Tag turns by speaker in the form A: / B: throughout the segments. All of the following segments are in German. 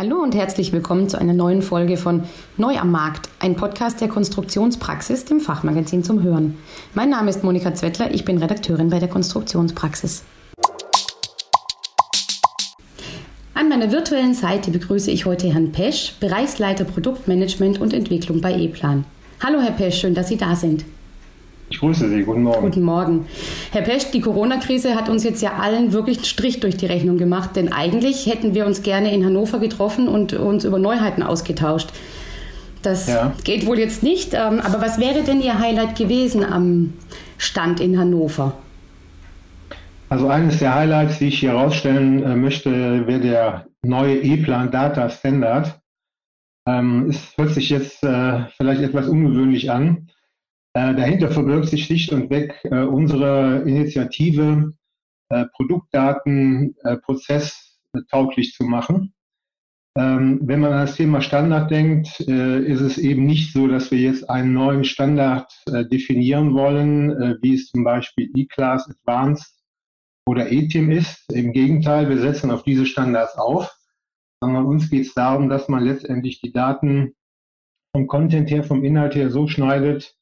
A: Hallo und herzlich willkommen zu einer neuen Folge von Neu am Markt, ein Podcast der Konstruktionspraxis, dem Fachmagazin zum Hören. Mein Name ist Monika Zwettler, ich bin Redakteurin bei der Konstruktionspraxis. An meiner virtuellen Seite begrüße ich heute Herrn Pesch, Bereichsleiter Produktmanagement und Entwicklung bei E-Plan. Hallo Herr Pesch, schön, dass Sie da sind.
B: Ich grüße Sie, guten Morgen.
A: Guten Morgen. Herr Pesch, die Corona-Krise hat uns jetzt ja allen wirklich einen Strich durch die Rechnung gemacht, denn eigentlich hätten wir uns gerne in Hannover getroffen und uns über Neuheiten ausgetauscht. Das ja. geht wohl jetzt nicht, ähm, aber was wäre denn Ihr Highlight gewesen am Stand in Hannover?
B: Also eines der Highlights, die ich hier herausstellen äh, möchte, wäre der neue E-Plan Data Standard. Ähm, es hört sich jetzt äh, vielleicht etwas ungewöhnlich an, äh, dahinter verbirgt sich schlicht und weg äh, unsere Initiative, äh, Produktdaten äh, prozesstauglich zu machen. Ähm, wenn man an das Thema Standard denkt, äh, ist es eben nicht so, dass wir jetzt einen neuen Standard äh, definieren wollen, wie es zum Beispiel E-Class Advanced oder ETIM ist. Im Gegenteil, wir setzen auf diese Standards auf, sondern uns geht es darum, dass man letztendlich die Daten vom Content her, vom Inhalt her so schneidet,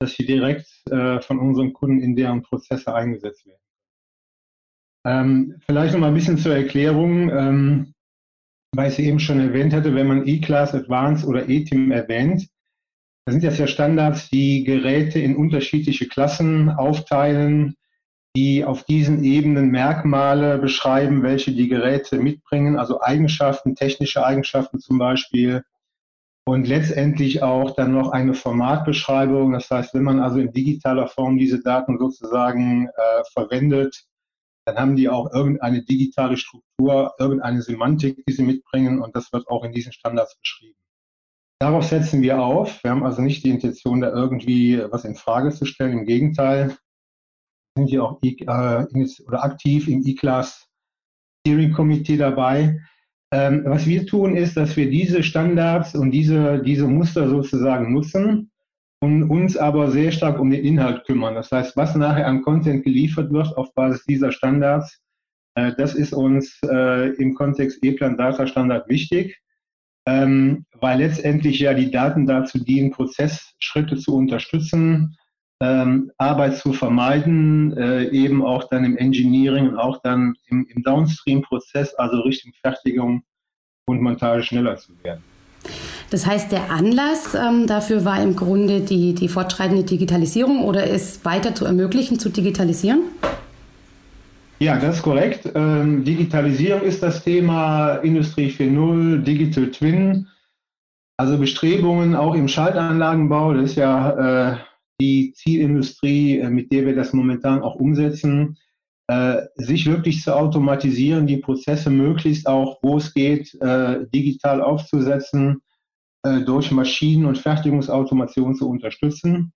B: dass sie direkt äh, von unseren Kunden in deren Prozesse eingesetzt werden. Ähm, vielleicht noch mal ein bisschen zur Erklärung, ähm, weil ich sie eben schon erwähnt hatte, wenn man E-Class Advanced oder E-Team erwähnt, da sind das ja Standards, die Geräte in unterschiedliche Klassen aufteilen, die auf diesen Ebenen Merkmale beschreiben, welche die Geräte mitbringen, also Eigenschaften, technische Eigenschaften zum Beispiel, und letztendlich auch dann noch eine Formatbeschreibung. Das heißt, wenn man also in digitaler Form diese Daten sozusagen äh, verwendet, dann haben die auch irgendeine digitale Struktur, irgendeine Semantik, die sie mitbringen und das wird auch in diesen Standards beschrieben. Darauf setzen wir auf. Wir haben also nicht die Intention, da irgendwie was in Frage zu stellen. Im Gegenteil, sind wir auch äh, aktiv im E-Class Steering Committee dabei. Ähm, was wir tun, ist, dass wir diese Standards und diese, diese Muster sozusagen nutzen und uns aber sehr stark um den Inhalt kümmern. Das heißt, was nachher an Content geliefert wird auf Basis dieser Standards, äh, das ist uns äh, im Kontext E-Plan Data Standard wichtig, ähm, weil letztendlich ja die Daten dazu dienen, Prozessschritte zu unterstützen, ähm, Arbeit zu vermeiden, äh, eben auch dann im Engineering und auch dann im, im Downstream-Prozess, also Richtung Fertigung und Montage schneller zu werden.
A: Das heißt, der Anlass ähm, dafür war im Grunde die, die fortschreitende Digitalisierung oder es weiter zu ermöglichen, zu digitalisieren?
B: Ja, das ist korrekt. Ähm, Digitalisierung ist das Thema Industrie 4.0, Digital Twin. Also Bestrebungen auch im Schaltanlagenbau, das ist ja äh, die Zielindustrie, äh, mit der wir das momentan auch umsetzen, äh, sich wirklich zu automatisieren, die Prozesse möglichst auch, wo es geht, äh, digital aufzusetzen, durch Maschinen- und Fertigungsautomation zu unterstützen.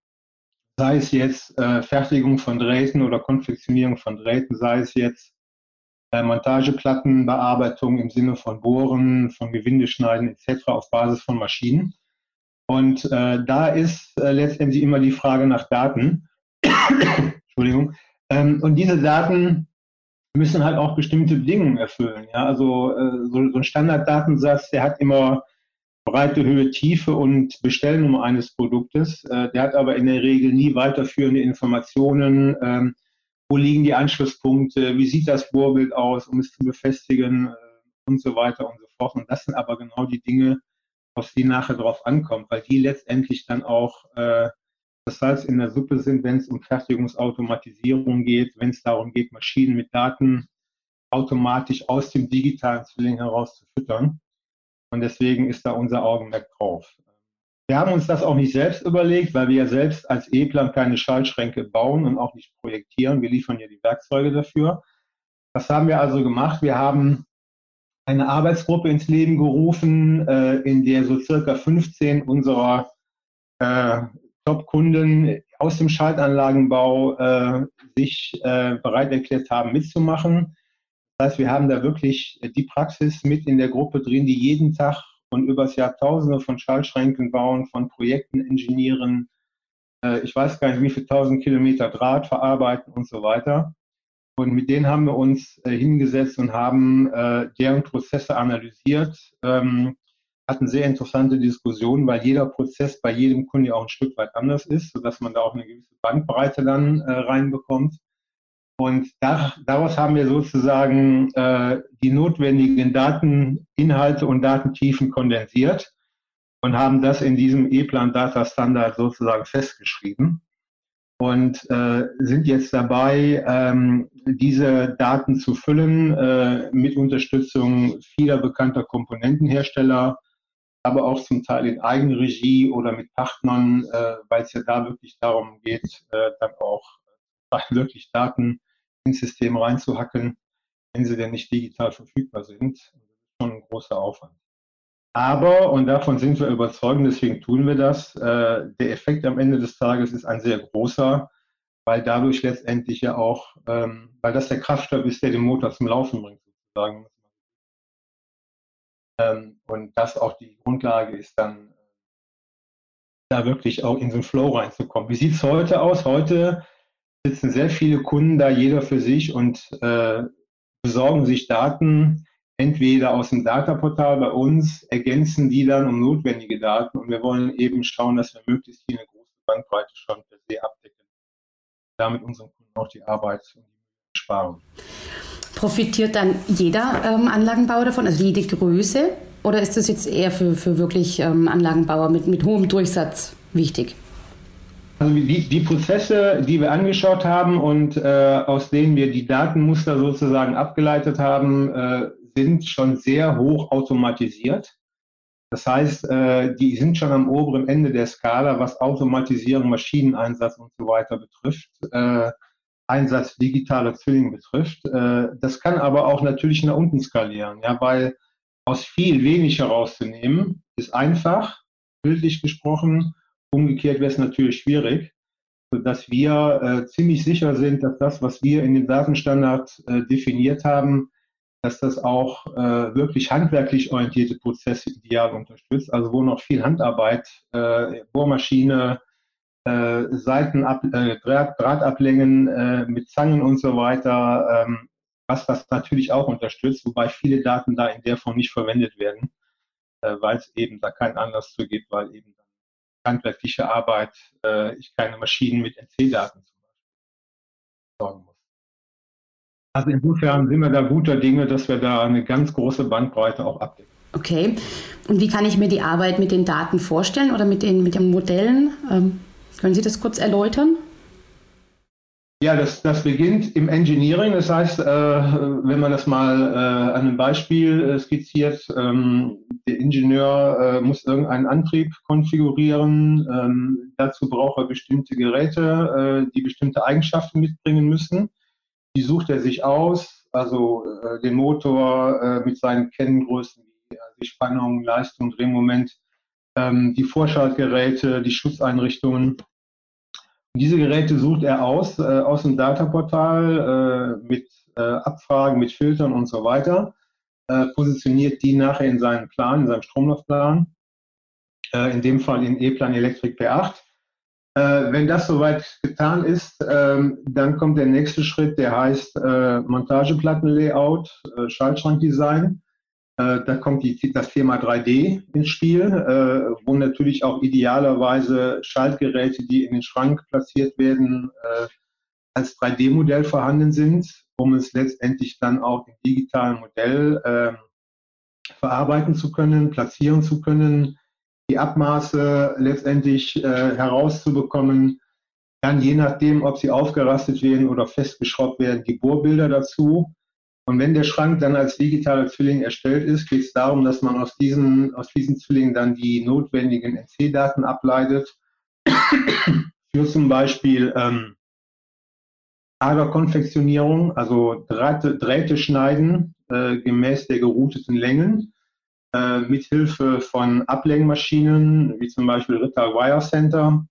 B: Sei es jetzt Fertigung von Drähten oder Konfektionierung von Drähten, sei es jetzt Montageplattenbearbeitung im Sinne von Bohren, von Gewindeschneiden etc. auf Basis von Maschinen. Und äh, da ist äh, letztendlich immer die Frage nach Daten. Entschuldigung. Ähm, und diese Daten müssen halt auch bestimmte Bedingungen erfüllen. Ja? Also äh, so, so, ein Standarddatensatz, der hat immer Breite, Höhe, Tiefe und Bestellnummer eines Produktes. Äh, der hat aber in der Regel nie weiterführende Informationen. Ähm, wo liegen die Anschlusspunkte? Wie sieht das Bohrbild aus, um es zu befestigen? Äh, und so weiter und so fort. Und das sind aber genau die Dinge, auf die nachher drauf ankommt, weil die letztendlich dann auch äh, das Salz in der Suppe sind, wenn es um Fertigungsautomatisierung geht, wenn es darum geht, Maschinen mit Daten automatisch aus dem digitalen Zwilling heraus zu füttern. Und deswegen ist da unser Augenmerk drauf. Wir haben uns das auch nicht selbst überlegt, weil wir ja selbst als E-Plan keine Schaltschränke bauen und auch nicht projektieren. Wir liefern ja die Werkzeuge dafür. Was haben wir also gemacht? Wir haben eine Arbeitsgruppe ins Leben gerufen, äh, in der so circa 15 unserer äh, Top-Kunden aus dem Schaltanlagenbau äh, sich äh, bereit erklärt haben, mitzumachen. Das heißt, wir haben da wirklich die Praxis mit in der Gruppe drin, die jeden Tag und übers Jahr Tausende von Schaltschränken bauen, von Projekten ingenieren, äh, ich weiß gar nicht, wie viele tausend Kilometer Draht verarbeiten und so weiter. Und mit denen haben wir uns äh, hingesetzt und haben äh, deren Prozesse analysiert. Ähm, hatten sehr interessante Diskussionen, weil jeder Prozess bei jedem Kunden ja auch ein Stück weit anders ist, sodass man da auch eine gewisse Bandbreite dann äh, reinbekommt. Und da, daraus haben wir sozusagen äh, die notwendigen Dateninhalte und Datentiefen kondensiert und haben das in diesem E-Plan Data Standard sozusagen festgeschrieben und äh, sind jetzt dabei, ähm, diese Daten zu füllen äh, mit Unterstützung vieler bekannter Komponentenhersteller, aber auch zum Teil in Eigenregie oder mit Partnern, äh, weil es ja da wirklich darum geht, äh, dann auch wirklich Daten ins System reinzuhacken, wenn sie denn nicht digital verfügbar sind. Das ist schon ein großer Aufwand. Aber, und davon sind wir überzeugt, deswegen tun wir das, äh, der Effekt am Ende des Tages ist ein sehr großer, weil dadurch letztendlich ja auch, ähm, weil das der Kraftstoff ist, der den Motor zum Laufen bringt, sozusagen. Ähm, und das auch die Grundlage ist, dann da wirklich auch in so einen Flow reinzukommen. Wie sieht es heute aus? Heute sitzen sehr viele Kunden da, jeder für sich und äh, besorgen sich Daten, entweder aus dem Dataportal bei uns, ergänzen die dann um notwendige Daten und wir wollen eben schauen, dass wir möglichst hier eine große Bandbreite schon per se abdecken. Damit unseren Kunden auch die Arbeit sparen.
A: Profitiert dann jeder ähm, Anlagenbauer davon, also jede Größe? Oder ist das jetzt eher für, für wirklich ähm, Anlagenbauer mit, mit hohem Durchsatz wichtig?
B: Also die, die Prozesse, die wir angeschaut haben und äh, aus denen wir die Datenmuster sozusagen abgeleitet haben, äh, sind schon sehr hoch automatisiert. Das heißt, äh, die sind schon am oberen Ende der Skala, was Automatisierung, Maschineneinsatz und so weiter betrifft, äh, Einsatz digitaler Zwillinge betrifft. Äh, das kann aber auch natürlich nach unten skalieren, ja, weil aus viel wenig herauszunehmen ist einfach, bildlich gesprochen. Umgekehrt wäre es natürlich schwierig, sodass wir ziemlich sicher sind, dass das, was wir in dem Datenstandard definiert haben, dass das auch äh, wirklich handwerklich orientierte Prozesse ideal unterstützt, also wo noch viel Handarbeit, äh, Bohrmaschine, äh, Seitenab, äh, Draht, Drahtablängen äh, mit Zangen und so weiter, ähm, was das natürlich auch unterstützt, wobei viele Daten da in der Form nicht verwendet werden, äh, weil es eben da keinen Anlass zu gibt, weil eben handwerkliche Arbeit ich keine Maschinen mit NC-Daten zum Beispiel sorgen muss. Also insofern sind wir da guter Dinge, dass wir da eine ganz große Bandbreite auch abdecken.
A: Okay. Und wie kann ich mir die Arbeit mit den Daten vorstellen oder mit den, mit den Modellen? Ähm, können Sie das kurz erläutern?
B: Ja, das, das beginnt im Engineering. Das heißt, äh, wenn man das mal äh, an einem Beispiel äh, skizziert, ähm, der Ingenieur äh, muss irgendeinen Antrieb konfigurieren. Ähm, dazu braucht er bestimmte Geräte, äh, die bestimmte Eigenschaften mitbringen müssen. Die sucht er sich aus, also äh, den Motor äh, mit seinen Kenngrößen wie die Spannung, Leistung, Drehmoment, ähm, die Vorschaltgeräte, die Schutzeinrichtungen. Diese Geräte sucht er aus, äh, aus dem Dataportal äh, mit äh, Abfragen, mit Filtern und so weiter, äh, positioniert die nachher in seinen Plan, in seinem Stromlaufplan, in dem Fall in E-Plan Elektrik P8 äh, wenn das soweit getan ist, ähm, dann kommt der nächste Schritt, der heißt äh, Montageplattenlayout, äh, Schaltschrankdesign. Äh, da kommt die, das Thema 3D ins Spiel, äh, wo natürlich auch idealerweise Schaltgeräte, die in den Schrank platziert werden, äh, als 3D-Modell vorhanden sind, um es letztendlich dann auch im digitalen Modell ähm, verarbeiten zu können, platzieren zu können, die Abmaße letztendlich äh, herauszubekommen. Dann je nachdem, ob sie aufgerastet werden oder festgeschraubt werden, die Bohrbilder dazu. Und wenn der Schrank dann als digitaler Zwilling erstellt ist, geht es darum, dass man aus diesen, aus diesen Zwillingen dann die notwendigen NC-Daten ableitet. Für zum Beispiel ähm, Aderkonfektionierung, also Drähte, Drähte schneiden äh, gemäß der gerouteten Längen äh, mithilfe von Ablenkmaschinen, wie zum Beispiel Ritter Wire Center,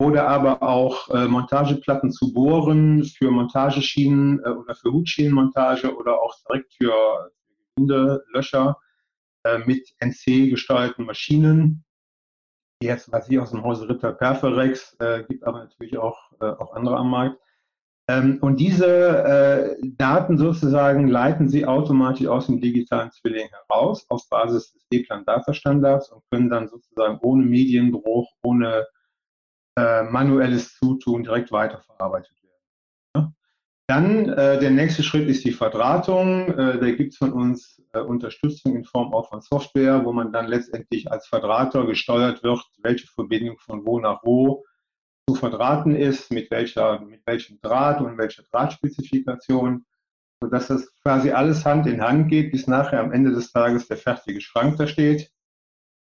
B: oder aber auch äh, Montageplatten zu bohren für Montageschienen äh, oder für Hutschienenmontage oder auch direkt für Gewindelöscher äh, mit NC gesteuerten Maschinen. Jetzt weiß ich aus dem Hause Ritter Perforex, äh, gibt aber natürlich auch, äh, auch andere am Markt. Ähm, und diese äh, Daten sozusagen leiten Sie automatisch aus dem digitalen Zwilling heraus auf Basis des E-Plan-Data-Standards und können dann sozusagen ohne Medienbruch, ohne äh, manuelles Zutun direkt weiterverarbeitet werden. Ja? Dann äh, der nächste Schritt ist die Verdrahtung. Äh, da gibt es von uns äh, Unterstützung in Form auch von Software, wo man dann letztendlich als Verdrahter gesteuert wird, welche Verbindung von wo nach wo zu verdrahten ist, mit, welcher, mit welchem Draht und welcher Drahtspezifikation, sodass das quasi alles Hand in Hand geht, bis nachher am Ende des Tages der fertige Schrank da steht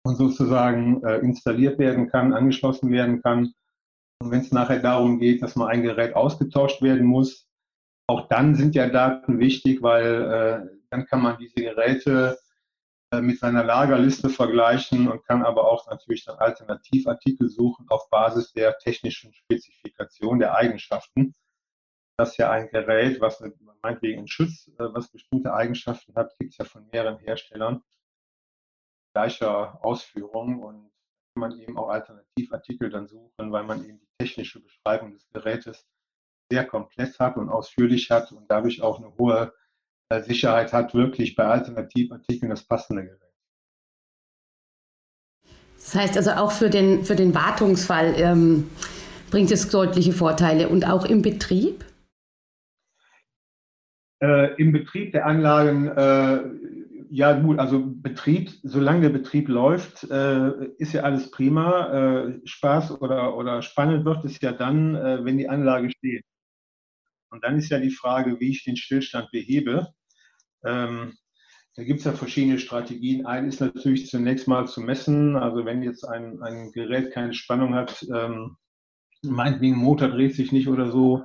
B: und sozusagen äh, installiert werden kann, angeschlossen werden kann. Und wenn es nachher darum geht, dass mal ein Gerät ausgetauscht werden muss, auch dann sind ja Daten wichtig, weil äh, dann kann man diese Geräte mit seiner Lagerliste vergleichen und kann aber auch natürlich dann Alternativartikel suchen auf Basis der technischen Spezifikation der Eigenschaften. Das ist ja ein Gerät, was meinetwegen ein Schutz, äh, was bestimmte Eigenschaften hat, gibt es ja von mehreren Herstellern gleicher Ausführung und kann man eben auch Alternativartikel dann suchen, weil man eben die technische Beschreibung des Gerätes sehr komplett hat und ausführlich hat und dadurch auch eine hohe Sicherheit hat, wirklich bei Alternativartikeln das passende Gerät.
A: Das heißt also auch für den, für den Wartungsfall ähm, bringt es deutliche Vorteile und auch im Betrieb?
B: Äh, Im Betrieb der Anlagen, äh, ja gut, also Betrieb, solange der Betrieb läuft, äh, ist ja alles prima. Äh, Spaß oder, oder spannend wird es ja dann, äh, wenn die Anlage steht. Und dann ist ja die Frage, wie ich den Stillstand behebe. Ähm, da gibt es ja verschiedene Strategien. Eine ist natürlich zunächst mal zu messen. Also wenn jetzt ein, ein Gerät keine Spannung hat, ähm, meinetwegen Motor dreht sich nicht oder so,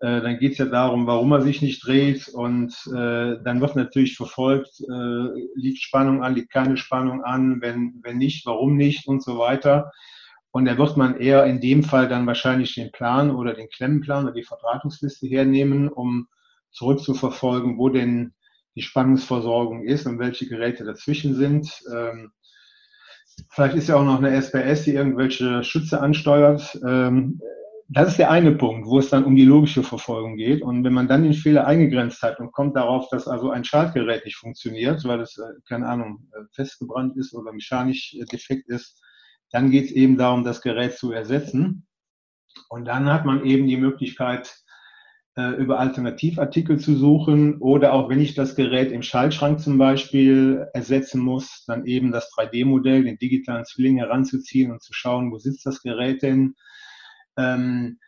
B: äh, dann geht es ja darum, warum er sich nicht dreht. Und äh, dann wird natürlich verfolgt, äh, liegt Spannung an, liegt keine Spannung an, wenn, wenn nicht, warum nicht und so weiter. Und da wird man eher in dem Fall dann wahrscheinlich den Plan oder den Klemmenplan oder die Verdrahtungsliste hernehmen, um zurückzuverfolgen, wo denn die Spannungsversorgung ist und welche Geräte dazwischen sind. Ähm, vielleicht ist ja auch noch eine SPS, die irgendwelche Schütze ansteuert. Ähm, das ist der eine Punkt, wo es dann um die logische Verfolgung geht. Und wenn man dann den Fehler eingegrenzt hat und kommt darauf, dass also ein Schaltgerät nicht funktioniert, weil es, äh, keine Ahnung, äh, festgebrannt ist oder mechanisch äh, defekt ist, dann geht es eben darum, das Gerät zu ersetzen. Und dann hat man eben die Möglichkeit, über Alternativartikel zu suchen oder auch wenn ich das Gerät im Schaltschrank zum Beispiel ersetzen muss, dann eben das 3D-Modell, den digitalen Zwilling heranzuziehen und zu schauen, wo sitzt das Gerät denn. Ähm,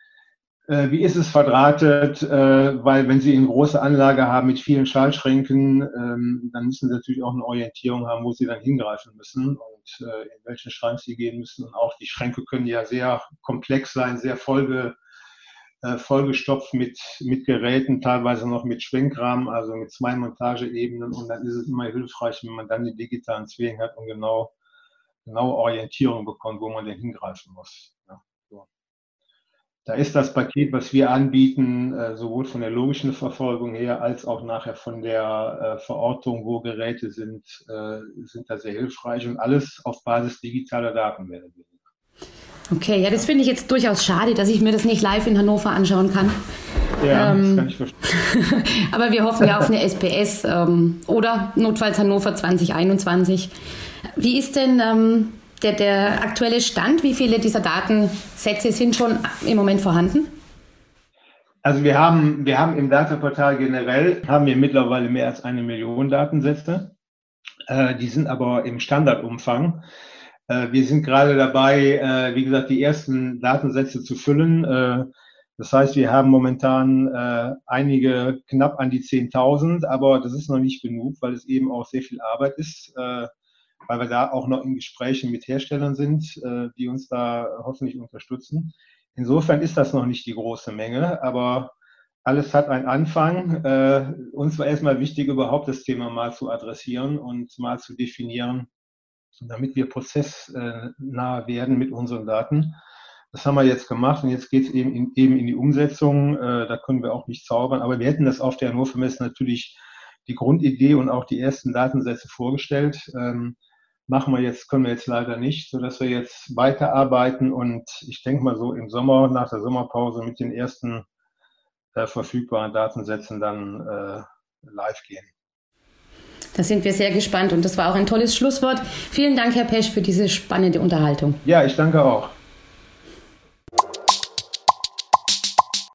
B: äh, wie ist es verdrahtet? Äh, weil wenn Sie eine große Anlage haben mit vielen Schaltschränken, ähm, dann müssen Sie natürlich auch eine Orientierung haben, wo Sie dann hingreifen müssen und äh, in welchen Schrank Sie gehen müssen. Und auch die Schränke können ja sehr komplex sein, sehr vollge äh, vollgestopft mit, mit Geräten, teilweise noch mit Schwenkrahmen, also mit zwei Montageebenen. Und dann ist es immer hilfreich, wenn man dann die digitalen Zwillinge hat und genau, genau Orientierung bekommt, wo man denn hingreifen muss. Ja, so. Da ist das Paket, was wir anbieten, äh, sowohl von der logischen Verfolgung her als auch nachher von der äh, Verortung, wo Geräte sind, sind da sehr hilfreich und alles auf Basis digitaler Daten werden.
A: Okay, ja, das finde ich jetzt durchaus schade, dass ich mir das nicht live in Hannover anschauen kann. Ja, ähm, das kann ich verstehen. aber wir hoffen ja auf eine SPS ähm, oder notfalls Hannover 2021. Wie ist denn ähm, der, der aktuelle Stand? Wie viele dieser Datensätze sind schon im Moment vorhanden?
B: Also wir haben, wir haben im Dataportal generell, haben wir mittlerweile mehr als eine Million Datensätze. Äh, die sind aber im Standardumfang. Äh, wir sind gerade dabei, äh, wie gesagt, die ersten Datensätze zu füllen. Äh, das heißt, wir haben momentan einige knapp an die 10.000, aber das ist noch nicht genug, weil es eben auch sehr viel Arbeit ist, weil wir da auch noch in Gesprächen mit Herstellern sind, die uns da hoffentlich unterstützen. Insofern ist das noch nicht die große Menge, aber alles hat einen Anfang. uns war erstmal wichtig, überhaupt das Thema mal zu adressieren und mal zu definieren, damit wir prozessnah werden mit unseren Daten. Das haben wir jetzt gemacht und jetzt geht es eben in, eben in die Umsetzung. Äh, da können wir auch nicht zaubern, aber wir hätten das auf der Hannover Messe natürlich die Grundidee und auch die ersten Datensätze vorgestellt. Ähm, machen wir jetzt, können wir jetzt leider nicht, sodass wir jetzt weiterarbeiten und ich denke mal so im Sommer, nach der Sommerpause mit den ersten äh, verfügbaren Datensätzen dann äh, live gehen.
A: Da sind wir sehr gespannt und das war auch ein tolles Schlusswort. Vielen Dank, Herr Pesch, für diese spannende Unterhaltung.
B: Ja, ich danke auch.